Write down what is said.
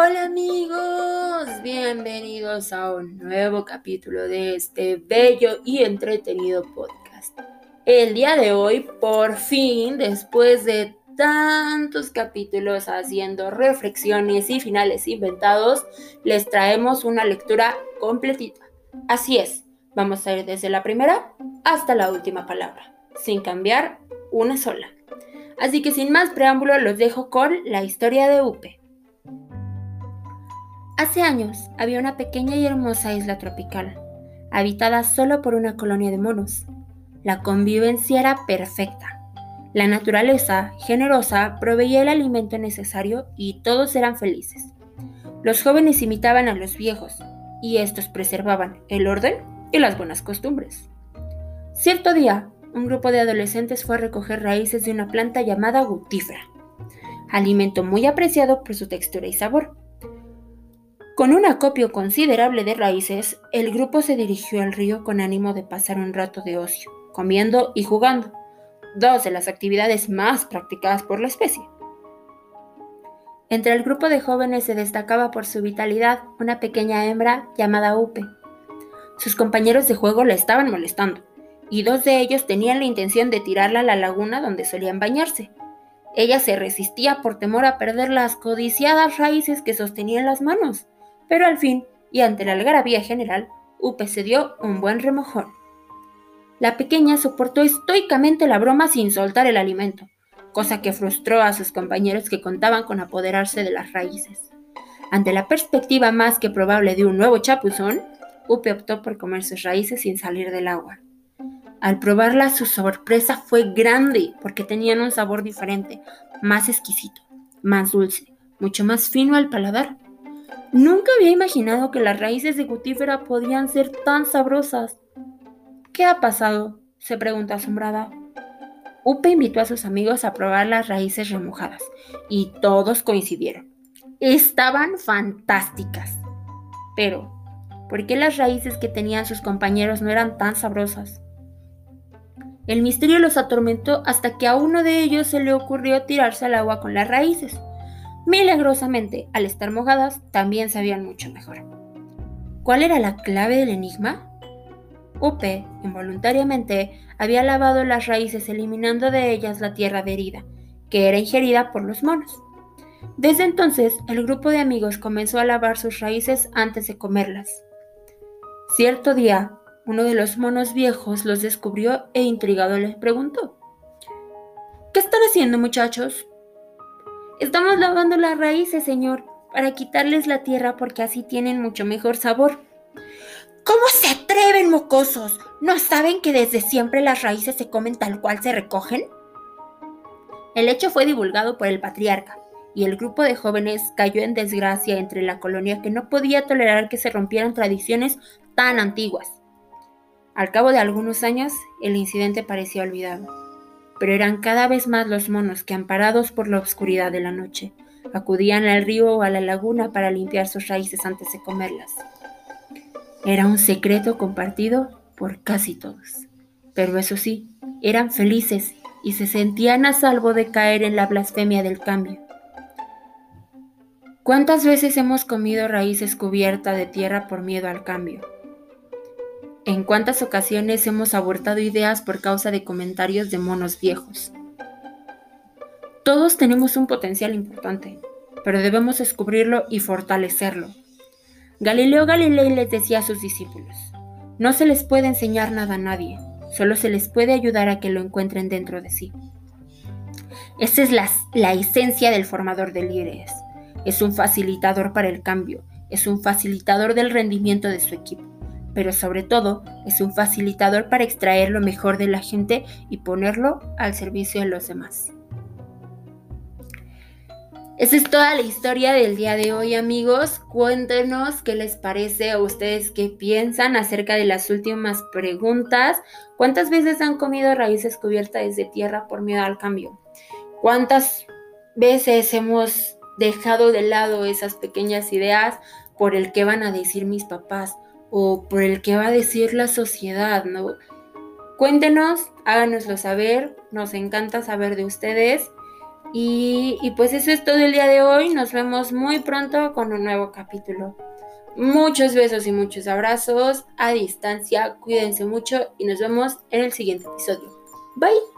Hola amigos, bienvenidos a un nuevo capítulo de este bello y entretenido podcast. El día de hoy, por fin, después de tantos capítulos haciendo reflexiones y finales inventados, les traemos una lectura completita. Así es, vamos a ir desde la primera hasta la última palabra, sin cambiar una sola. Así que sin más preámbulo los dejo con la historia de Upe. Hace años había una pequeña y hermosa isla tropical, habitada solo por una colonia de monos. La convivencia era perfecta. La naturaleza, generosa, proveía el alimento necesario y todos eran felices. Los jóvenes imitaban a los viejos y estos preservaban el orden y las buenas costumbres. Cierto día, un grupo de adolescentes fue a recoger raíces de una planta llamada gutífera, alimento muy apreciado por su textura y sabor. Con un acopio considerable de raíces, el grupo se dirigió al río con ánimo de pasar un rato de ocio, comiendo y jugando, dos de las actividades más practicadas por la especie. Entre el grupo de jóvenes se destacaba por su vitalidad una pequeña hembra llamada Upe. Sus compañeros de juego la estaban molestando, y dos de ellos tenían la intención de tirarla a la laguna donde solían bañarse. Ella se resistía por temor a perder las codiciadas raíces que sostenía en las manos, pero al fin, y ante la algarabía general, Upe se dio un buen remojón. La pequeña soportó estoicamente la broma sin soltar el alimento, cosa que frustró a sus compañeros que contaban con apoderarse de las raíces. Ante la perspectiva más que probable de un nuevo chapuzón, Upe optó por comer sus raíces sin salir del agua. Al probarla su sorpresa fue grande porque tenían un sabor diferente, más exquisito, más dulce, mucho más fino al paladar. Nunca había imaginado que las raíces de gutífera podían ser tan sabrosas. ¿Qué ha pasado? se pregunta asombrada. Upe invitó a sus amigos a probar las raíces remojadas y todos coincidieron. Estaban fantásticas. Pero, ¿por qué las raíces que tenían sus compañeros no eran tan sabrosas? El misterio los atormentó hasta que a uno de ellos se le ocurrió tirarse al agua con las raíces. Milagrosamente, al estar mojadas, también sabían mucho mejor. ¿Cuál era la clave del enigma? Upe, involuntariamente, había lavado las raíces eliminando de ellas la tierra herida, que era ingerida por los monos. Desde entonces, el grupo de amigos comenzó a lavar sus raíces antes de comerlas. Cierto día, uno de los monos viejos los descubrió e intrigado les preguntó, ¿Qué están haciendo muchachos? Estamos lavando las raíces, señor, para quitarles la tierra porque así tienen mucho mejor sabor. ¿Cómo se atreven, mocosos? ¿No saben que desde siempre las raíces se comen tal cual se recogen? El hecho fue divulgado por el patriarca, y el grupo de jóvenes cayó en desgracia entre la colonia que no podía tolerar que se rompieran tradiciones tan antiguas. Al cabo de algunos años, el incidente parecía olvidado, pero eran cada vez más los monos que, amparados por la oscuridad de la noche, acudían al río o a la laguna para limpiar sus raíces antes de comerlas. Era un secreto compartido por casi todos, pero eso sí, eran felices y se sentían a salvo de caer en la blasfemia del cambio. ¿Cuántas veces hemos comido raíces cubiertas de tierra por miedo al cambio? ¿En cuántas ocasiones hemos abortado ideas por causa de comentarios de monos viejos? Todos tenemos un potencial importante, pero debemos descubrirlo y fortalecerlo. Galileo Galilei les decía a sus discípulos, no se les puede enseñar nada a nadie, solo se les puede ayudar a que lo encuentren dentro de sí. Esa es la, la esencia del formador de líderes. Es un facilitador para el cambio, es un facilitador del rendimiento de su equipo pero sobre todo es un facilitador para extraer lo mejor de la gente y ponerlo al servicio de los demás. Esa es toda la historia del día de hoy amigos. Cuéntenos qué les parece a ustedes, qué piensan acerca de las últimas preguntas. ¿Cuántas veces han comido raíces cubiertas de tierra por miedo al cambio? ¿Cuántas veces hemos dejado de lado esas pequeñas ideas por el que van a decir mis papás o por el que va a decir la sociedad, ¿no? Cuéntenos, háganoslo saber, nos encanta saber de ustedes Y, y pues eso es todo el día de hoy. Nos vemos muy pronto con un nuevo capítulo. Muchos besos y muchos abrazos a distancia. Cuídense mucho y nos vemos en el siguiente episodio. Bye.